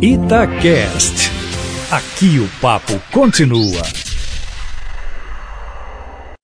Itacast. Aqui o papo continua.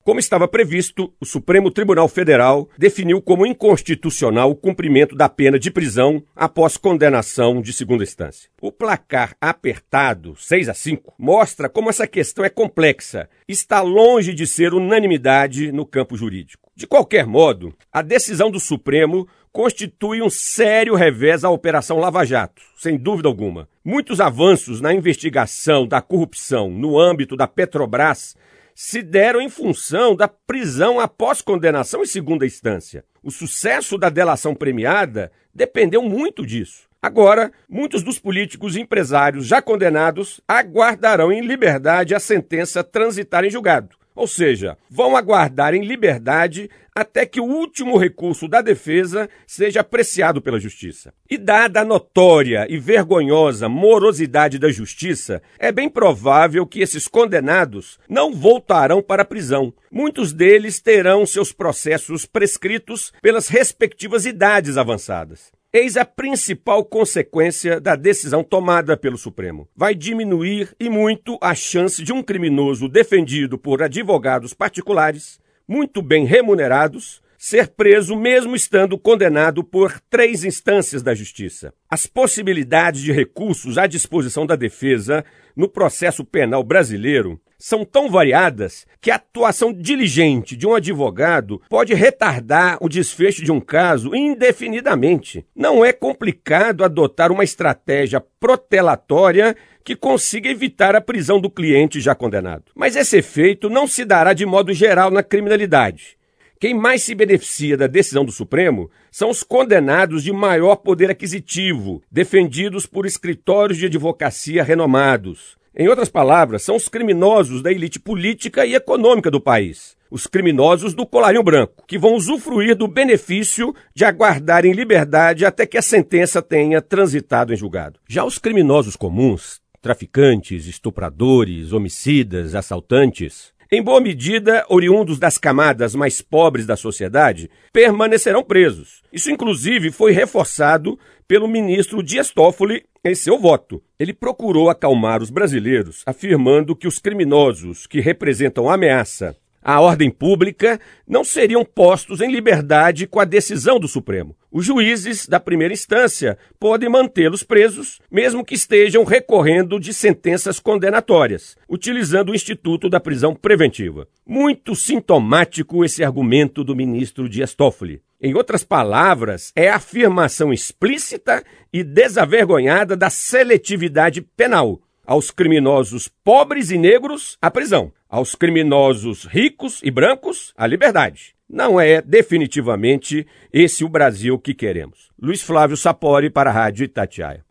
Como estava previsto, o Supremo Tribunal Federal definiu como inconstitucional o cumprimento da pena de prisão após condenação de segunda instância. O placar apertado, 6 a 5, mostra como essa questão é complexa e está longe de ser unanimidade no campo jurídico. De qualquer modo, a decisão do Supremo constitui um sério revés à Operação Lava Jato, sem dúvida alguma. Muitos avanços na investigação da corrupção no âmbito da Petrobras se deram em função da prisão após condenação em segunda instância. O sucesso da delação premiada dependeu muito disso. Agora, muitos dos políticos e empresários já condenados aguardarão em liberdade a sentença transitar em julgado. Ou seja, vão aguardar em liberdade até que o último recurso da defesa seja apreciado pela Justiça. E dada a notória e vergonhosa morosidade da Justiça, é bem provável que esses condenados não voltarão para a prisão. Muitos deles terão seus processos prescritos pelas respectivas idades avançadas. Eis a principal consequência da decisão tomada pelo Supremo. Vai diminuir e muito a chance de um criminoso defendido por advogados particulares, muito bem remunerados, ser preso mesmo estando condenado por três instâncias da justiça. As possibilidades de recursos à disposição da defesa no processo penal brasileiro são tão variadas que a atuação diligente de um advogado pode retardar o desfecho de um caso indefinidamente. Não é complicado adotar uma estratégia protelatória que consiga evitar a prisão do cliente já condenado. Mas esse efeito não se dará de modo geral na criminalidade. Quem mais se beneficia da decisão do Supremo são os condenados de maior poder aquisitivo, defendidos por escritórios de advocacia renomados. Em outras palavras, são os criminosos da elite política e econômica do país. Os criminosos do colarinho branco, que vão usufruir do benefício de aguardar em liberdade até que a sentença tenha transitado em julgado. Já os criminosos comuns, traficantes, estupradores, homicidas, assaltantes, em boa medida oriundos das camadas mais pobres da sociedade, permanecerão presos. Isso, inclusive, foi reforçado pelo ministro Dias Toffoli em seu voto. Ele procurou acalmar os brasileiros, afirmando que os criminosos que representam ameaça à ordem pública não seriam postos em liberdade com a decisão do Supremo. Os juízes da primeira instância podem mantê-los presos, mesmo que estejam recorrendo de sentenças condenatórias, utilizando o instituto da prisão preventiva. Muito sintomático esse argumento do ministro Dias Toffoli. Em outras palavras, é a afirmação explícita e desavergonhada da seletividade penal. Aos criminosos pobres e negros, a prisão. Aos criminosos ricos e brancos, a liberdade. Não é definitivamente esse o Brasil que queremos. Luiz Flávio Sapori para a Rádio Itatiaia.